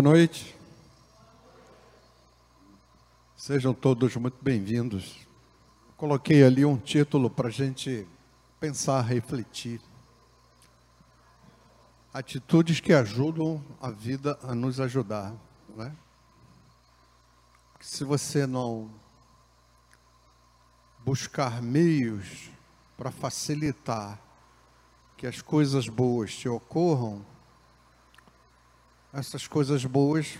Boa noite. Sejam todos muito bem-vindos. Coloquei ali um título para a gente pensar, refletir. Atitudes que ajudam a vida a nos ajudar. Né? Se você não buscar meios para facilitar que as coisas boas te ocorram, essas coisas boas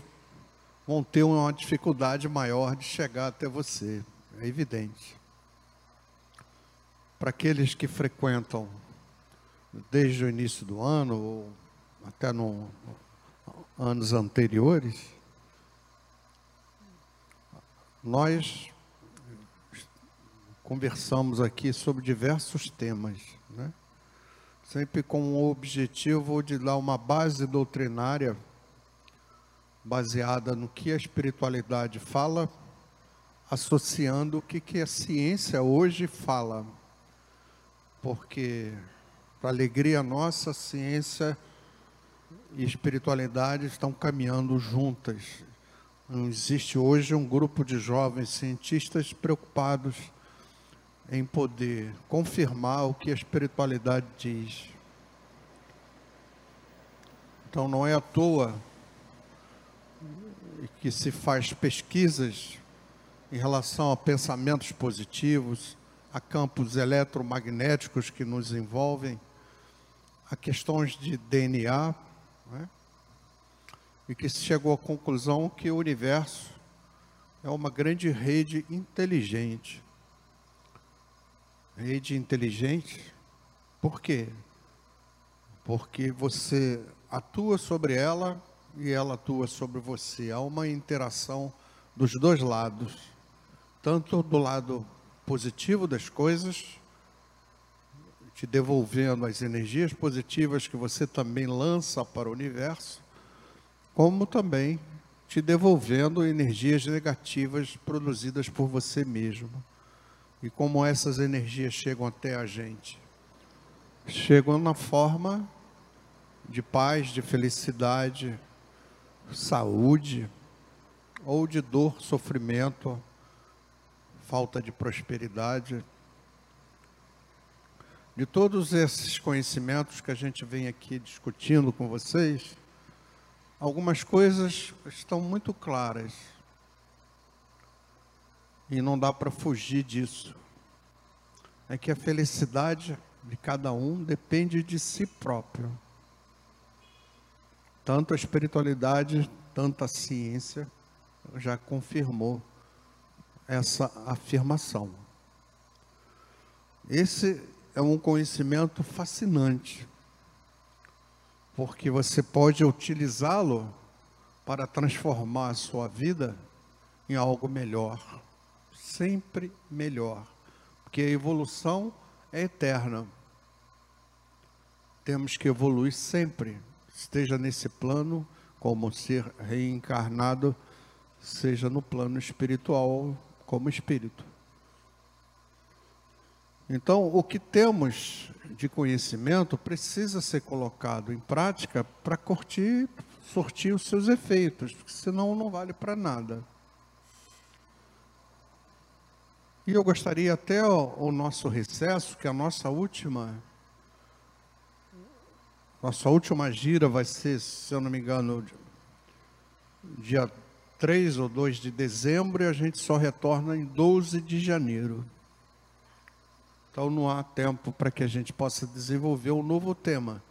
vão ter uma dificuldade maior de chegar até você, é evidente. Para aqueles que frequentam desde o início do ano ou até no anos anteriores, nós conversamos aqui sobre diversos temas, né? sempre com o objetivo de dar uma base doutrinária baseada no que a espiritualidade fala, associando o que, que a ciência hoje fala. Porque, para alegria nossa, ciência e espiritualidade estão caminhando juntas. Não existe hoje um grupo de jovens cientistas preocupados em poder confirmar o que a espiritualidade diz. Então não é à toa que se faz pesquisas em relação a pensamentos positivos, a campos eletromagnéticos que nos envolvem, a questões de DNA, né? e que se chegou à conclusão que o universo é uma grande rede inteligente. Rede inteligente, por quê? Porque você atua sobre ela e ela atua sobre você. Há uma interação dos dois lados, tanto do lado positivo das coisas, te devolvendo as energias positivas que você também lança para o universo, como também te devolvendo energias negativas produzidas por você mesmo. E como essas energias chegam até a gente? Chegam na forma de paz, de felicidade, saúde, ou de dor, sofrimento, falta de prosperidade. De todos esses conhecimentos que a gente vem aqui discutindo com vocês, algumas coisas estão muito claras. E não dá para fugir disso. É que a felicidade de cada um depende de si próprio. Tanto a espiritualidade, tanto a ciência já confirmou essa afirmação. Esse é um conhecimento fascinante, porque você pode utilizá-lo para transformar a sua vida em algo melhor, sempre melhor, porque a evolução é eterna. Temos que evoluir sempre esteja nesse plano como ser reencarnado, seja no plano espiritual como espírito. Então, o que temos de conhecimento precisa ser colocado em prática para curtir, sortir os seus efeitos, porque senão não vale para nada. E eu gostaria até o, o nosso recesso, que é a nossa última nossa última gira vai ser, se eu não me engano, dia 3 ou 2 de dezembro e a gente só retorna em 12 de janeiro. Então não há tempo para que a gente possa desenvolver um novo tema.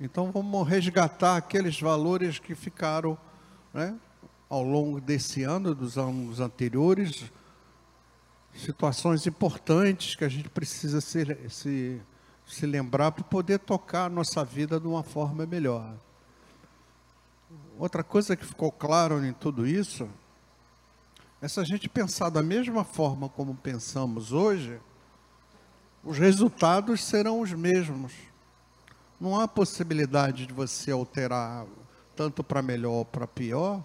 Então vamos resgatar aqueles valores que ficaram né, ao longo desse ano, dos anos anteriores, situações importantes que a gente precisa se, se se lembrar para poder tocar a nossa vida de uma forma melhor. Outra coisa que ficou claro em tudo isso é se a gente pensar da mesma forma como pensamos hoje, os resultados serão os mesmos. Não há possibilidade de você alterar tanto para melhor ou para pior,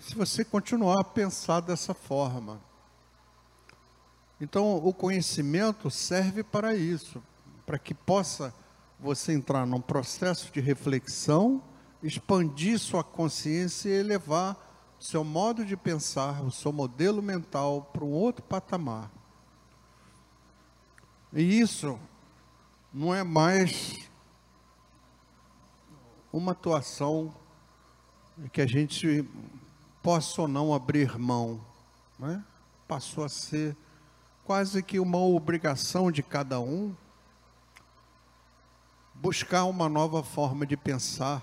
se você continuar a pensar dessa forma. Então, o conhecimento serve para isso, para que possa você entrar num processo de reflexão expandir sua consciência e elevar seu modo de pensar, o seu modelo mental para um outro patamar. E isso não é mais uma atuação que a gente possa ou não abrir mão. Né? Passou a ser quase que uma obrigação de cada um buscar uma nova forma de pensar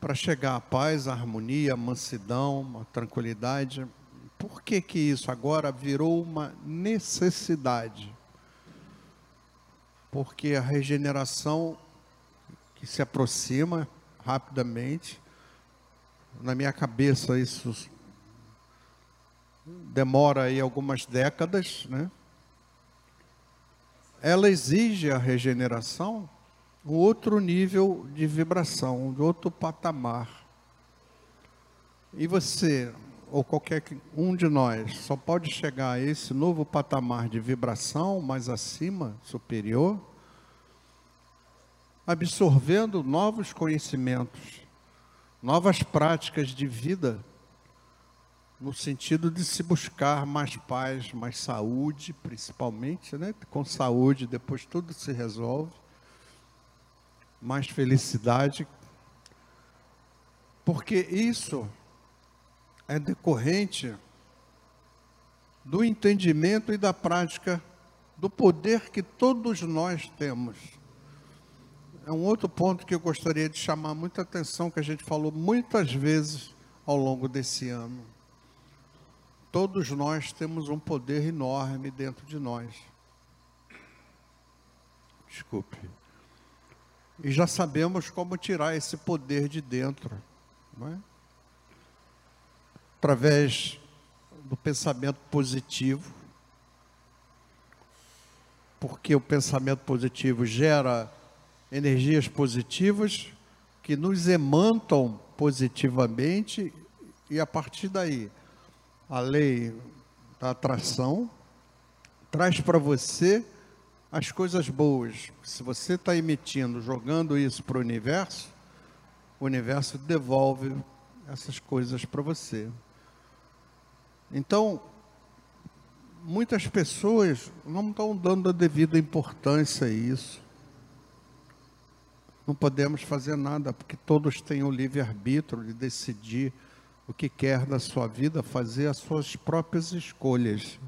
para chegar à paz, à harmonia, à mansidão, à tranquilidade. Por que que isso agora virou uma necessidade? Porque a regeneração que se aproxima rapidamente, na minha cabeça isso demora aí algumas décadas, né? Ela exige a regeneração um outro nível de vibração, de outro patamar. E você, ou qualquer um de nós, só pode chegar a esse novo patamar de vibração mais acima, superior, absorvendo novos conhecimentos, novas práticas de vida, no sentido de se buscar mais paz, mais saúde, principalmente, né? Com saúde, depois tudo se resolve mais felicidade, porque isso é decorrente do entendimento e da prática do poder que todos nós temos. É um outro ponto que eu gostaria de chamar muita atenção, que a gente falou muitas vezes ao longo desse ano. Todos nós temos um poder enorme dentro de nós. Desculpe. E já sabemos como tirar esse poder de dentro. É? Através do pensamento positivo. Porque o pensamento positivo gera energias positivas que nos emantam positivamente e a partir daí a lei da atração traz para você as coisas boas. Se você está emitindo, jogando isso para o universo, o universo devolve essas coisas para você. Então, muitas pessoas não estão dando a devida importância a isso. Não podemos fazer nada, porque todos têm o livre-arbítrio de decidir o que quer da sua vida, fazer as suas próprias escolhas.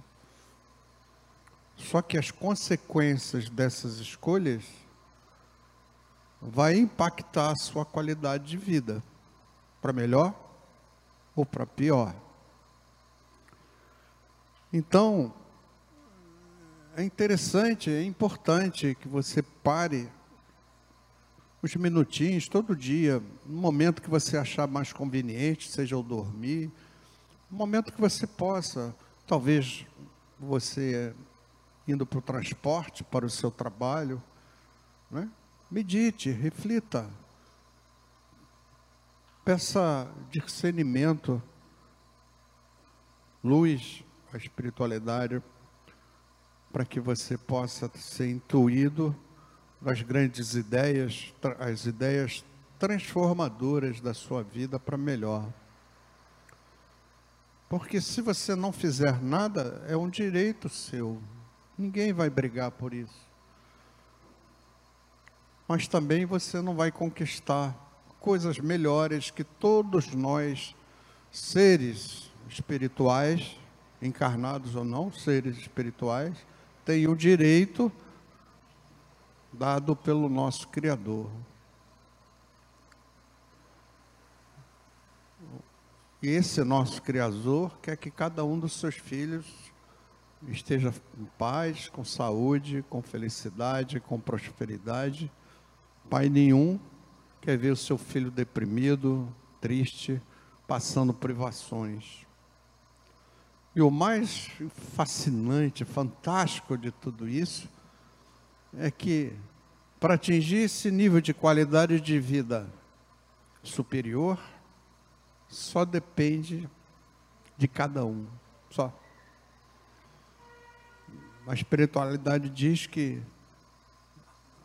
Só que as consequências dessas escolhas vai impactar a sua qualidade de vida para melhor ou para pior. Então, é interessante, é importante que você pare uns minutinhos todo dia, no momento que você achar mais conveniente, seja o dormir, no momento que você possa, talvez você indo para o transporte, para o seu trabalho. Né? Medite, reflita. Peça discernimento, luz, a espiritualidade, para que você possa ser intuído das grandes ideias, as ideias transformadoras da sua vida para melhor. Porque se você não fizer nada, é um direito seu, Ninguém vai brigar por isso. Mas também você não vai conquistar coisas melhores que todos nós, seres espirituais, encarnados ou não, seres espirituais, têm o direito dado pelo nosso Criador. E esse nosso Criador quer que cada um dos seus filhos esteja em paz, com saúde, com felicidade, com prosperidade. Pai nenhum quer ver o seu filho deprimido, triste, passando privações. E o mais fascinante, fantástico de tudo isso é que para atingir esse nível de qualidade de vida superior, só depende de cada um, só. A espiritualidade diz que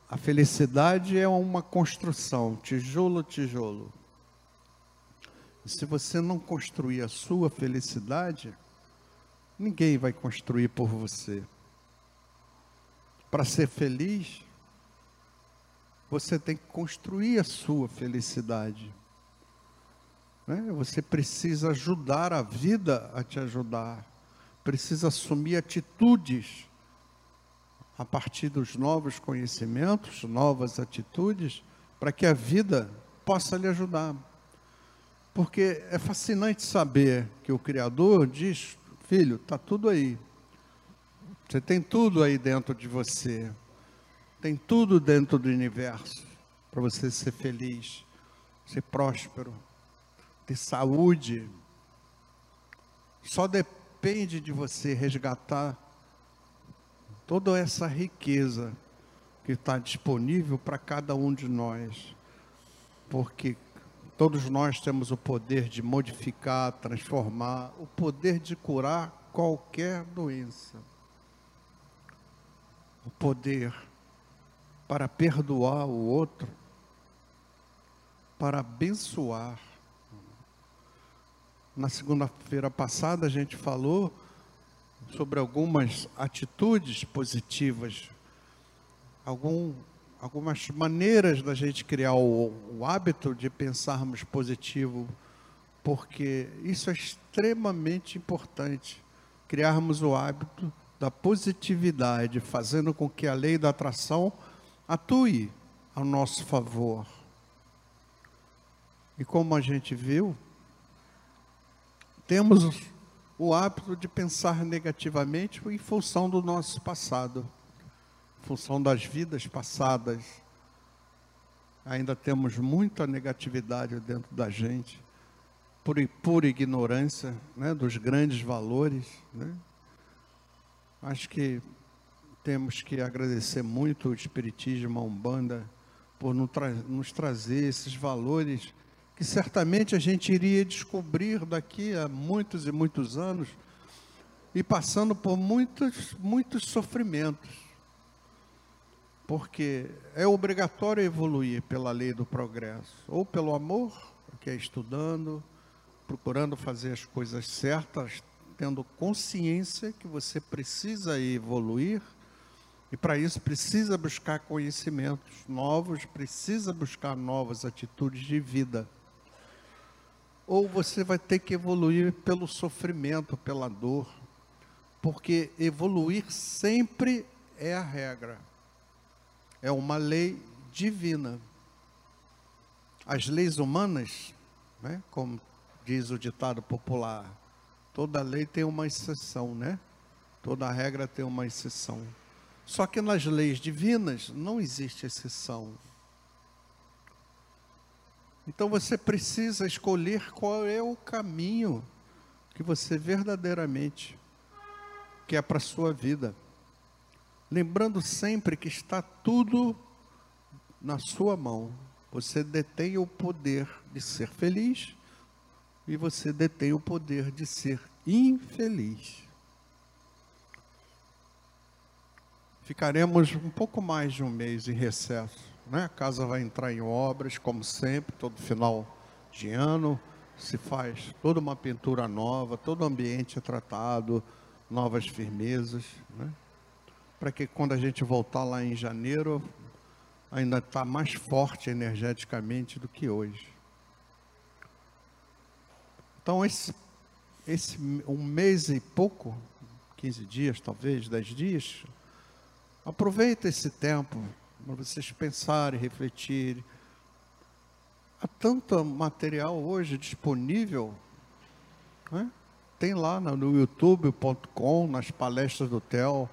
a felicidade é uma construção, tijolo a tijolo. Se você não construir a sua felicidade, ninguém vai construir por você. Para ser feliz, você tem que construir a sua felicidade. Né? Você precisa ajudar a vida a te ajudar. Precisa assumir atitudes a partir dos novos conhecimentos, novas atitudes, para que a vida possa lhe ajudar. Porque é fascinante saber que o Criador diz: filho, está tudo aí. Você tem tudo aí dentro de você. Tem tudo dentro do universo para você ser feliz, ser próspero, ter saúde. Só depende de você resgatar toda essa riqueza que está disponível para cada um de nós. Porque todos nós temos o poder de modificar, transformar, o poder de curar qualquer doença. O poder para perdoar o outro, para abençoar. Na segunda-feira passada a gente falou sobre algumas atitudes positivas, algum, algumas maneiras da gente criar o, o hábito de pensarmos positivo, porque isso é extremamente importante. Criarmos o hábito da positividade, fazendo com que a lei da atração atue ao nosso favor. E como a gente viu, temos o hábito de pensar negativamente em função do nosso passado, em função das vidas passadas. Ainda temos muita negatividade dentro da gente, por pura ignorância né, dos grandes valores. Né? Acho que temos que agradecer muito o Espiritismo, a Umbanda, por nos, tra nos trazer esses valores que certamente a gente iria descobrir daqui a muitos e muitos anos e passando por muitos, muitos sofrimentos. Porque é obrigatório evoluir pela lei do progresso, ou pelo amor, que é estudando, procurando fazer as coisas certas, tendo consciência que você precisa evoluir, e para isso precisa buscar conhecimentos novos, precisa buscar novas atitudes de vida ou você vai ter que evoluir pelo sofrimento, pela dor, porque evoluir sempre é a regra, é uma lei divina. As leis humanas, né, como diz o ditado popular, toda lei tem uma exceção, né? Toda regra tem uma exceção. Só que nas leis divinas não existe exceção. Então você precisa escolher qual é o caminho que você verdadeiramente quer para a sua vida. Lembrando sempre que está tudo na sua mão. Você detém o poder de ser feliz e você detém o poder de ser infeliz. Ficaremos um pouco mais de um mês em recesso. Né? A casa vai entrar em obras, como sempre, todo final de ano se faz toda uma pintura nova, todo o ambiente é tratado, novas firmezas, né? para que quando a gente voltar lá em janeiro, ainda está mais forte energeticamente do que hoje. Então, esse, esse um mês e pouco, 15 dias talvez, 10 dias, aproveita esse tempo para vocês pensarem, refletirem. Há tanto material hoje disponível, né? tem lá no youtube.com, nas palestras do TEL,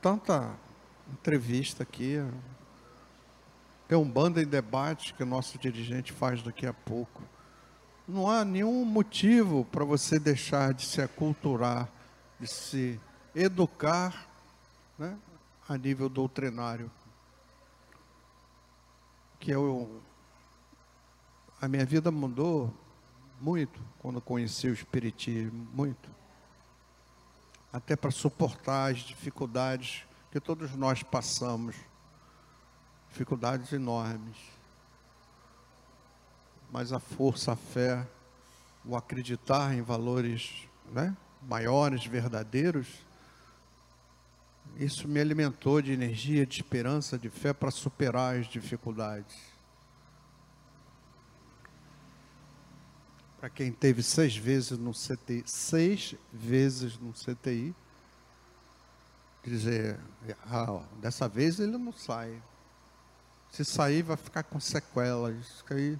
tanta entrevista aqui. Tem um banda em debate que o nosso dirigente faz daqui a pouco. Não há nenhum motivo para você deixar de se aculturar, de se educar, né? a nível doutrinário, que eu, a minha vida mudou muito quando conheci o Espiritismo, muito. Até para suportar as dificuldades que todos nós passamos, dificuldades enormes. Mas a força, a fé, o acreditar em valores né, maiores, verdadeiros, isso me alimentou de energia, de esperança, de fé para superar as dificuldades. Para quem teve seis vezes no CTI, seis vezes no CTI, dizer, ah, dessa vez ele não sai. Se sair, vai ficar com sequelas. Isso aí,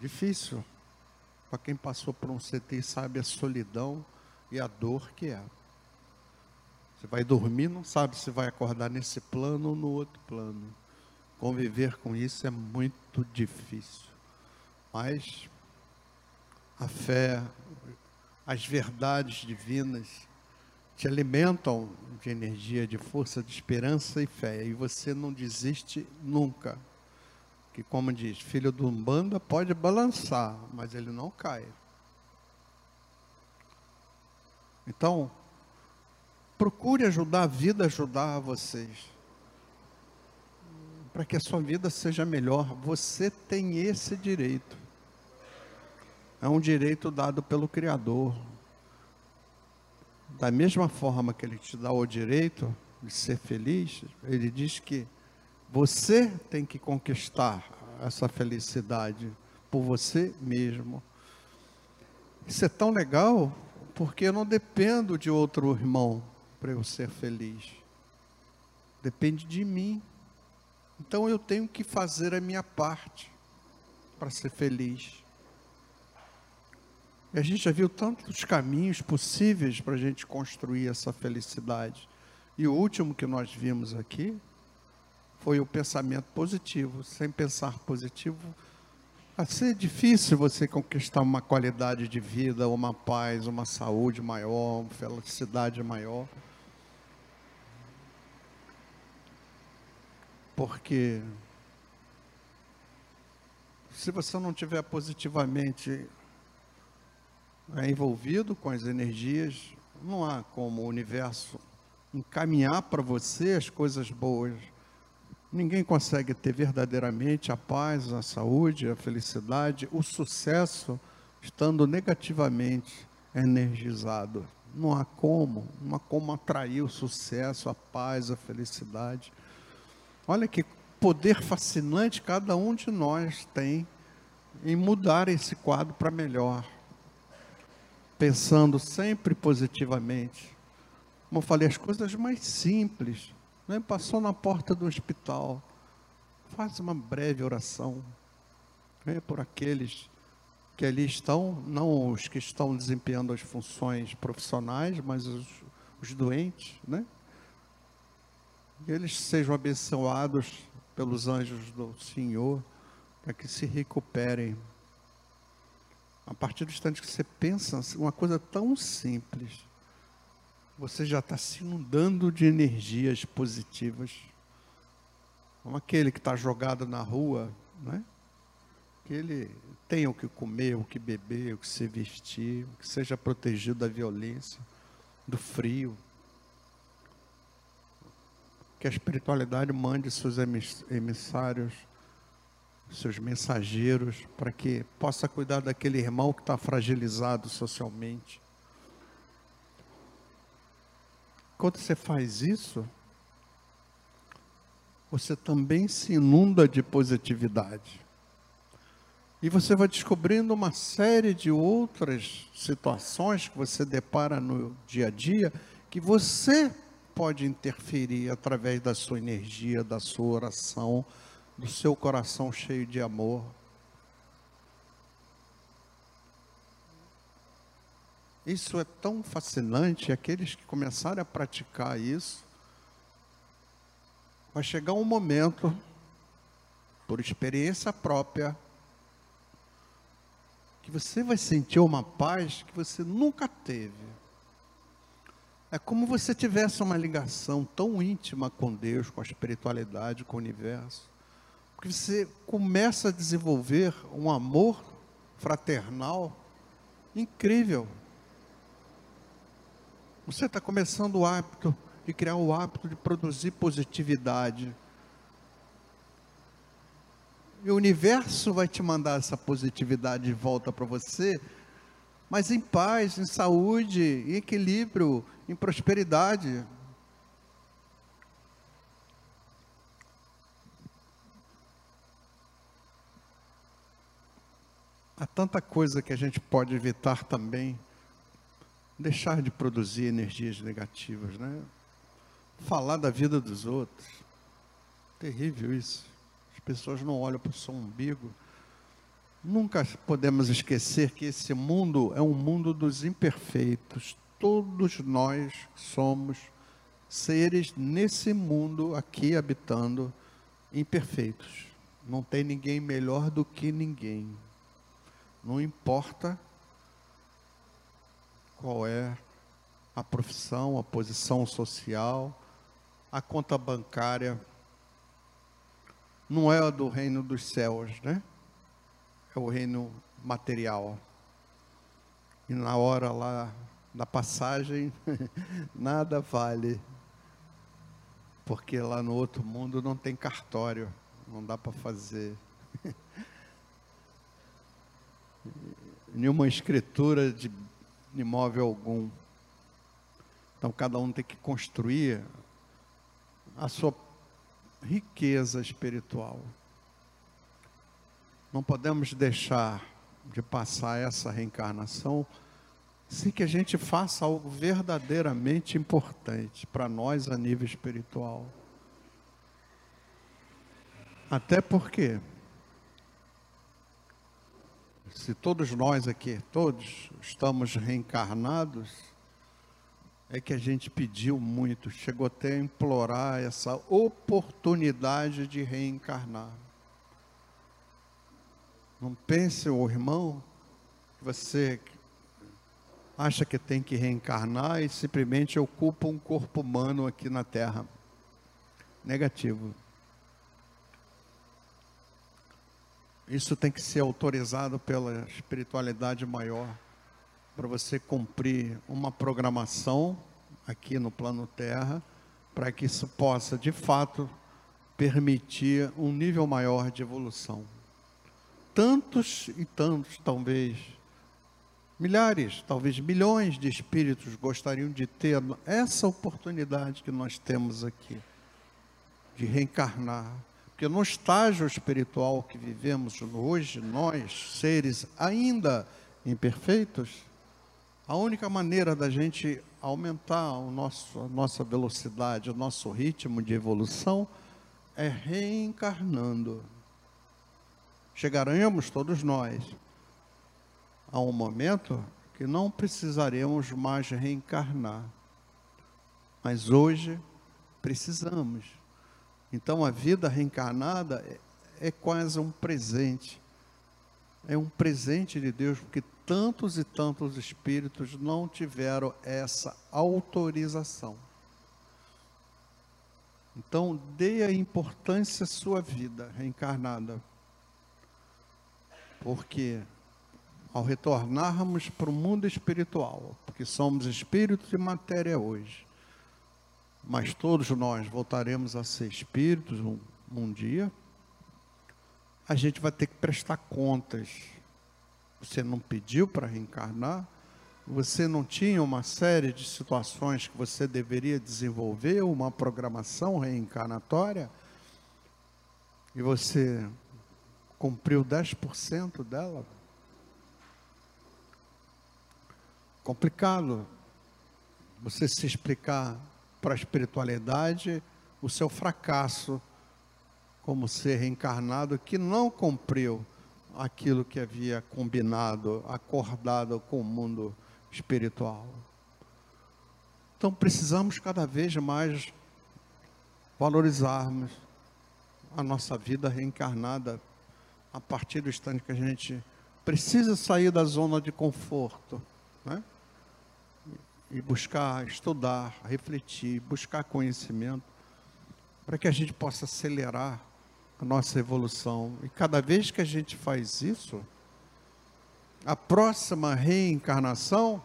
difícil. Para quem passou por um CTI sabe a solidão e a dor que é. Você vai dormir, não sabe se vai acordar nesse plano ou no outro plano. Conviver com isso é muito difícil. Mas a fé, as verdades divinas te alimentam de energia, de força, de esperança e fé. E você não desiste nunca. Que como diz, filho do Umbanda pode balançar, mas ele não cai. Então, procure ajudar a vida, ajudar vocês. Para que a sua vida seja melhor. Você tem esse direito. É um direito dado pelo Criador. Da mesma forma que Ele te dá o direito de ser feliz, Ele diz que você tem que conquistar essa felicidade por você mesmo. Isso é tão legal porque eu não dependo de outro irmão para eu ser feliz. Depende de mim. Então eu tenho que fazer a minha parte para ser feliz. E a gente já viu tantos caminhos possíveis para a gente construir essa felicidade. E o último que nós vimos aqui foi o pensamento positivo. Sem pensar positivo, vai ser difícil você conquistar uma qualidade de vida, uma paz, uma saúde maior, uma felicidade maior. Porque se você não tiver positivamente é, envolvido com as energias, não há como o universo encaminhar para você as coisas boas. Ninguém consegue ter verdadeiramente a paz, a saúde, a felicidade, o sucesso estando negativamente energizado. Não há como, não há como atrair o sucesso, a paz, a felicidade. Olha que poder fascinante cada um de nós tem em mudar esse quadro para melhor. Pensando sempre positivamente. Como eu falei, as coisas mais simples. Né? Passou na porta do hospital. Faz uma breve oração. Né? Por aqueles que ali estão, não os que estão desempenhando as funções profissionais, mas os, os doentes, né? que eles sejam abençoados pelos anjos do Senhor, para que se recuperem. A partir do instante que você pensa uma coisa tão simples, você já está se inundando de energias positivas. Como aquele que está jogado na rua, né? que ele tenha o que comer, o que beber, o que se vestir, que seja protegido da violência, do frio que a espiritualidade mande seus emissários, seus mensageiros, para que possa cuidar daquele irmão que está fragilizado socialmente. Quando você faz isso, você também se inunda de positividade. E você vai descobrindo uma série de outras situações que você depara no dia a dia que você pode interferir através da sua energia, da sua oração, do seu coração cheio de amor. Isso é tão fascinante, aqueles que começarem a praticar isso, vai chegar um momento, por experiência própria, que você vai sentir uma paz que você nunca teve. É como você tivesse uma ligação tão íntima com Deus, com a espiritualidade, com o universo. Porque você começa a desenvolver um amor fraternal incrível. Você está começando o hábito de criar o hábito de produzir positividade. E o universo vai te mandar essa positividade de volta para você, mas em paz, em saúde, em equilíbrio, em prosperidade. Há tanta coisa que a gente pode evitar também. Deixar de produzir energias negativas, né? Falar da vida dos outros. Terrível isso. As pessoas não olham para o seu umbigo. Nunca podemos esquecer que esse mundo é um mundo dos imperfeitos. Todos nós somos seres nesse mundo aqui habitando imperfeitos. Não tem ninguém melhor do que ninguém. Não importa qual é a profissão, a posição social, a conta bancária. Não é a do reino dos céus, né? É o reino material. E na hora lá da passagem, nada vale. Porque lá no outro mundo não tem cartório, não dá para fazer nenhuma escritura de imóvel algum. Então cada um tem que construir a sua riqueza espiritual. Não podemos deixar de passar essa reencarnação sem que a gente faça algo verdadeiramente importante para nós a nível espiritual. Até porque se todos nós aqui, todos estamos reencarnados, é que a gente pediu muito, chegou até a implorar essa oportunidade de reencarnar. Não pense, o irmão, que você acha que tem que reencarnar e simplesmente ocupa um corpo humano aqui na Terra. Negativo. Isso tem que ser autorizado pela espiritualidade maior para você cumprir uma programação aqui no plano Terra, para que isso possa, de fato, permitir um nível maior de evolução. Tantos e tantos, talvez, milhares, talvez milhões de espíritos gostariam de ter essa oportunidade que nós temos aqui, de reencarnar porque no estágio espiritual que vivemos hoje, nós, seres ainda imperfeitos, a única maneira da gente aumentar o nosso, a nossa velocidade, o nosso ritmo de evolução, é reencarnando. Chegaremos todos nós a um momento que não precisaremos mais reencarnar. Mas hoje precisamos. Então a vida reencarnada é, é quase um presente. É um presente de Deus, porque tantos e tantos espíritos não tiveram essa autorização. Então, dê a importância à sua vida reencarnada. Porque ao retornarmos para o mundo espiritual, porque somos espíritos e matéria hoje, mas todos nós voltaremos a ser espíritos um, um dia, a gente vai ter que prestar contas. Você não pediu para reencarnar, você não tinha uma série de situações que você deveria desenvolver, uma programação reencarnatória, e você cumpriu 10% dela. Complicado você se explicar para a espiritualidade o seu fracasso como ser reencarnado que não cumpriu aquilo que havia combinado, acordado com o mundo espiritual. Então precisamos cada vez mais valorizarmos a nossa vida reencarnada a partir do instante que a gente precisa sair da zona de conforto? E buscar estudar, refletir, buscar conhecimento, para que a gente possa acelerar a nossa evolução. E cada vez que a gente faz isso, a próxima reencarnação,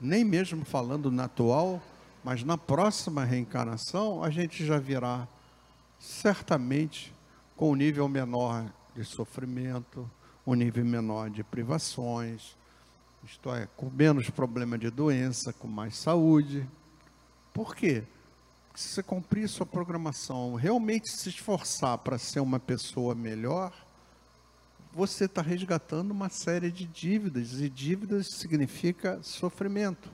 nem mesmo falando na atual, mas na próxima reencarnação, a gente já virá certamente com um nível menor de sofrimento, um nível menor de privações, isto é, com menos problema de doença, com mais saúde. Por quê? Porque se você cumprir sua programação, realmente se esforçar para ser uma pessoa melhor, você está resgatando uma série de dívidas, e dívidas significa sofrimento.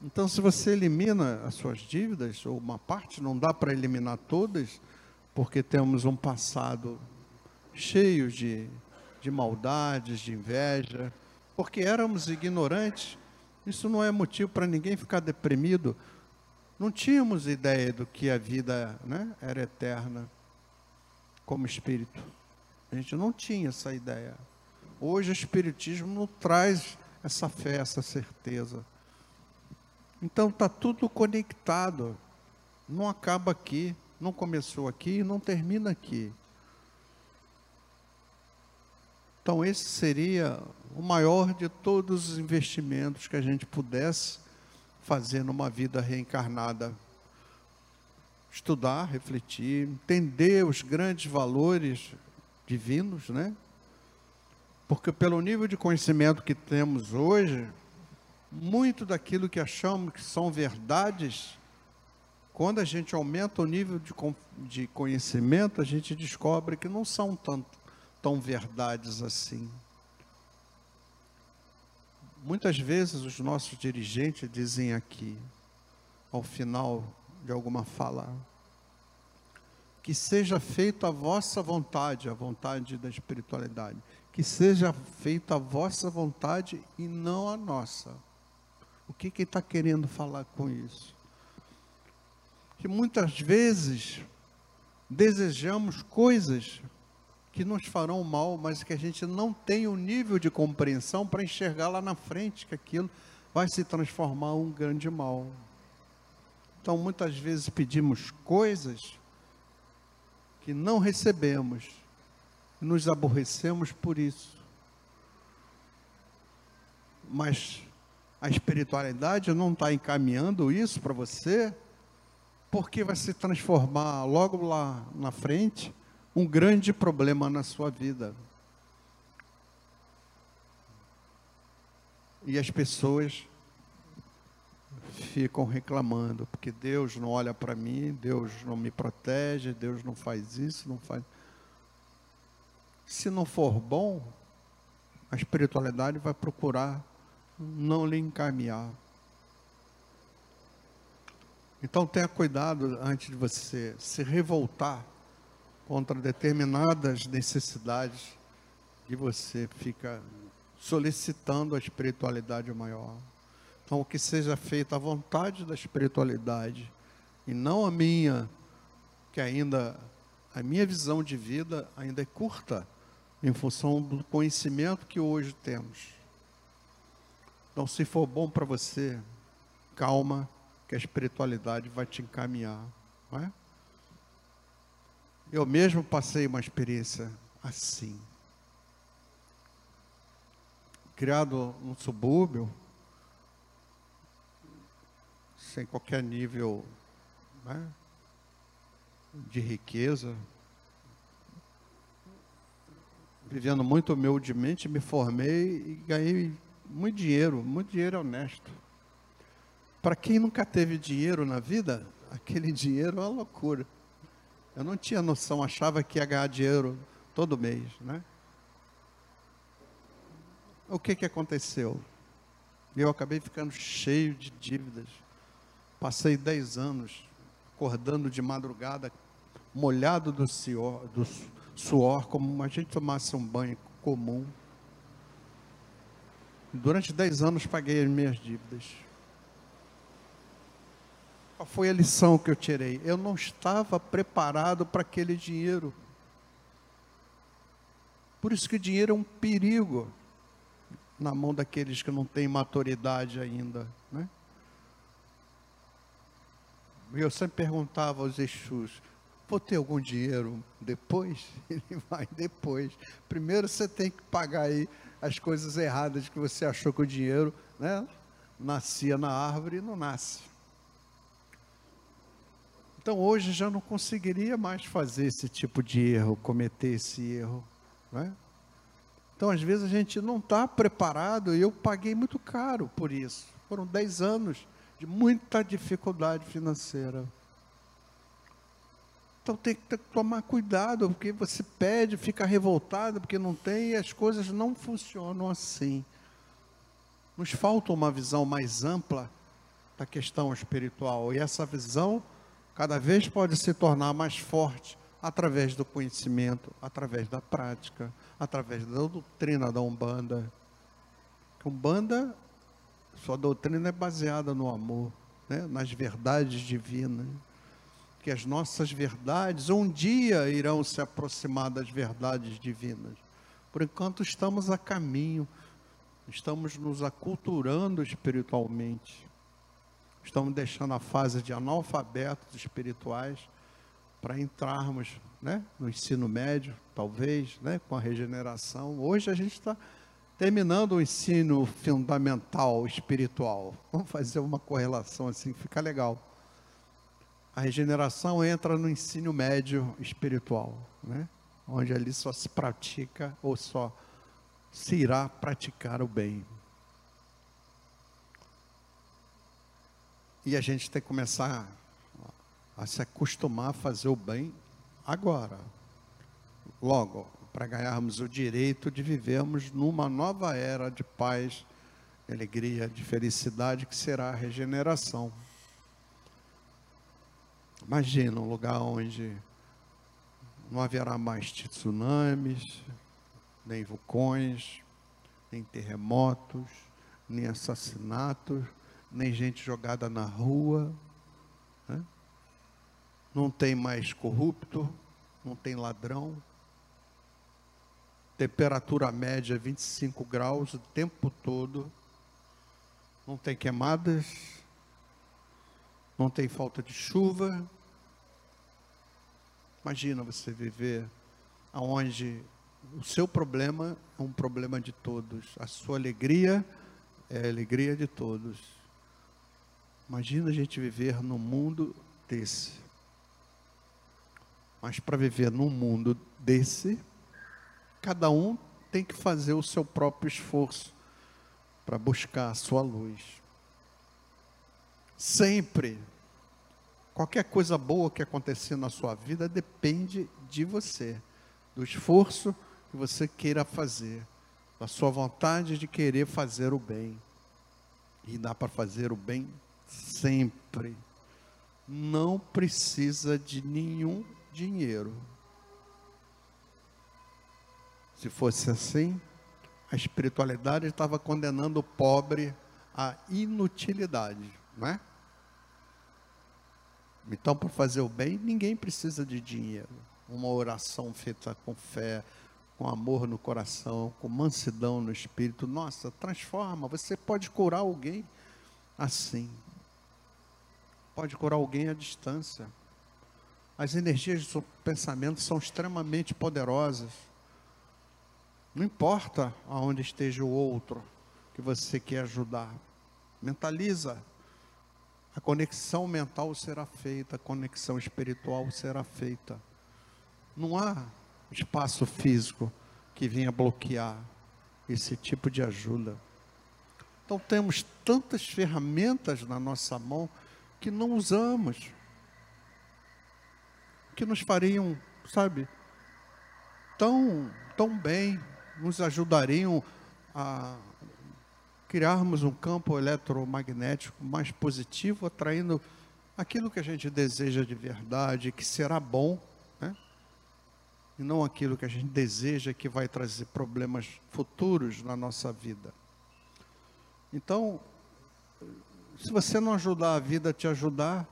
Então, se você elimina as suas dívidas, ou uma parte, não dá para eliminar todas, porque temos um passado cheio de, de maldades, de inveja, porque éramos ignorantes, isso não é motivo para ninguém ficar deprimido. Não tínhamos ideia do que a vida né, era eterna como espírito. A gente não tinha essa ideia. Hoje o Espiritismo não traz essa fé, essa certeza. Então está tudo conectado. Não acaba aqui, não começou aqui e não termina aqui. Então, esse seria o maior de todos os investimentos que a gente pudesse fazer numa vida reencarnada. Estudar, refletir, entender os grandes valores divinos, né? Porque pelo nível de conhecimento que temos hoje, muito daquilo que achamos que são verdades, quando a gente aumenta o nível de, de conhecimento, a gente descobre que não são tanto, tão verdades assim. Muitas vezes os nossos dirigentes dizem aqui, ao final de alguma fala, que seja feita a vossa vontade, a vontade da espiritualidade, que seja feita a vossa vontade e não a nossa. O que, que está querendo falar com isso? Que muitas vezes desejamos coisas que nos farão mal, mas que a gente não tem o nível de compreensão para enxergar lá na frente que aquilo vai se transformar em um grande mal. Então, muitas vezes pedimos coisas que não recebemos, e nos aborrecemos por isso. Mas a espiritualidade não está encaminhando isso para você, porque vai se transformar logo lá na frente um grande problema na sua vida. E as pessoas ficam reclamando, porque Deus não olha para mim, Deus não me protege, Deus não faz isso, não faz. Se não for bom, a espiritualidade vai procurar não lhe encaminhar. Então tenha cuidado antes de você se revoltar contra determinadas necessidades e você fica solicitando a espiritualidade maior. Então, que seja feito à vontade da espiritualidade e não a minha, que ainda a minha visão de vida ainda é curta em função do conhecimento que hoje temos. Então, se for bom para você, calma, que a espiritualidade vai te encaminhar, não é? Eu mesmo passei uma experiência assim. Criado num subúrbio, sem qualquer nível né, de riqueza, vivendo muito humildemente, me formei e ganhei muito dinheiro, muito dinheiro honesto. Para quem nunca teve dinheiro na vida, aquele dinheiro é uma loucura. Eu não tinha noção, achava que ia ganhar dinheiro todo mês, né? O que que aconteceu? Eu acabei ficando cheio de dívidas. Passei dez anos acordando de madrugada, molhado do suor, do suor, como a gente tomasse um banho comum. Durante dez anos paguei as minhas dívidas. Qual foi a lição que eu tirei? Eu não estava preparado para aquele dinheiro. Por isso que o dinheiro é um perigo na mão daqueles que não têm maturidade ainda. Né? Eu sempre perguntava aos Exus, vou ter algum dinheiro depois? Ele vai depois. Primeiro você tem que pagar aí as coisas erradas que você achou que o dinheiro né, nascia na árvore e não nasce. Então hoje já não conseguiria mais fazer esse tipo de erro, cometer esse erro. Né? Então às vezes a gente não está preparado e eu paguei muito caro por isso. Foram 10 anos de muita dificuldade financeira. Então tem que tomar cuidado, porque você pede, fica revoltado porque não tem e as coisas não funcionam assim. Nos falta uma visão mais ampla da questão espiritual e essa visão cada vez pode se tornar mais forte através do conhecimento, através da prática, através da doutrina da Umbanda. Umbanda, sua doutrina é baseada no amor, né? nas verdades divinas que as nossas verdades um dia irão se aproximar das verdades divinas. Por enquanto estamos a caminho, estamos nos aculturando espiritualmente. Estamos deixando a fase de analfabetos espirituais para entrarmos né, no ensino médio, talvez, né, com a regeneração. Hoje a gente está terminando o ensino fundamental espiritual. Vamos fazer uma correlação assim, fica legal a regeneração entra no ensino médio espiritual, né? onde ali só se pratica ou só se irá praticar o bem. E a gente tem que começar a se acostumar a fazer o bem agora, logo, para ganharmos o direito de vivermos numa nova era de paz, de alegria, de felicidade, que será a regeneração. Imagina um lugar onde não haverá mais tsunamis, nem vulcões, nem terremotos, nem assassinatos, nem gente jogada na rua. Né? Não tem mais corrupto, não tem ladrão. Temperatura média 25 graus o tempo todo. Não tem queimadas, não tem falta de chuva. Imagina você viver aonde o seu problema é um problema de todos, a sua alegria é a alegria de todos. Imagina a gente viver num mundo desse. Mas para viver num mundo desse, cada um tem que fazer o seu próprio esforço para buscar a sua luz. Sempre. Qualquer coisa boa que acontecer na sua vida depende de você, do esforço que você queira fazer, da sua vontade de querer fazer o bem. E dá para fazer o bem sempre. Não precisa de nenhum dinheiro. Se fosse assim, a espiritualidade estava condenando o pobre à inutilidade não é? Então, para fazer o bem, ninguém precisa de dinheiro. Uma oração feita com fé, com amor no coração, com mansidão no espírito, nossa, transforma. Você pode curar alguém assim. Pode curar alguém à distância. As energias do pensamento são extremamente poderosas. Não importa aonde esteja o outro que você quer ajudar. Mentaliza a conexão mental será feita, a conexão espiritual será feita. Não há espaço físico que venha bloquear esse tipo de ajuda. Então temos tantas ferramentas na nossa mão que não usamos, que nos fariam, sabe, tão, tão bem, nos ajudariam a criarmos um campo eletromagnético mais positivo, atraindo aquilo que a gente deseja de verdade, que será bom, né? e não aquilo que a gente deseja que vai trazer problemas futuros na nossa vida. Então, se você não ajudar a vida a te ajudar,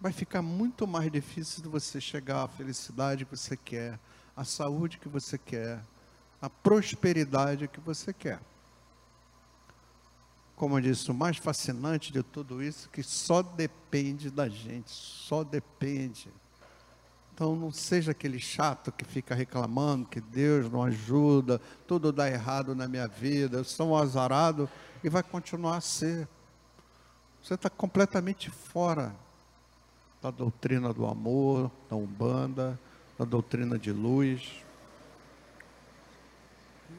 vai ficar muito mais difícil de você chegar à felicidade que você quer, à saúde que você quer, à prosperidade que você quer como eu disse, o mais fascinante de tudo isso é que só depende da gente, só depende. Então não seja aquele chato que fica reclamando que Deus não ajuda, tudo dá errado na minha vida, eu sou um azarado e vai continuar a ser. Você está completamente fora da doutrina do amor, da Umbanda, da doutrina de luz.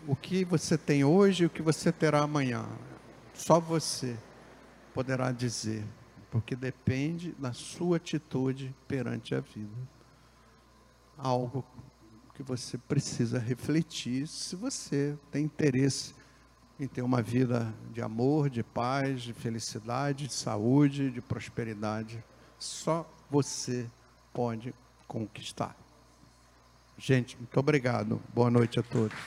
O que você tem hoje e o que você terá amanhã, só você poderá dizer, porque depende da sua atitude perante a vida. Algo que você precisa refletir se você tem interesse em ter uma vida de amor, de paz, de felicidade, de saúde, de prosperidade. Só você pode conquistar. Gente, muito obrigado. Boa noite a todos.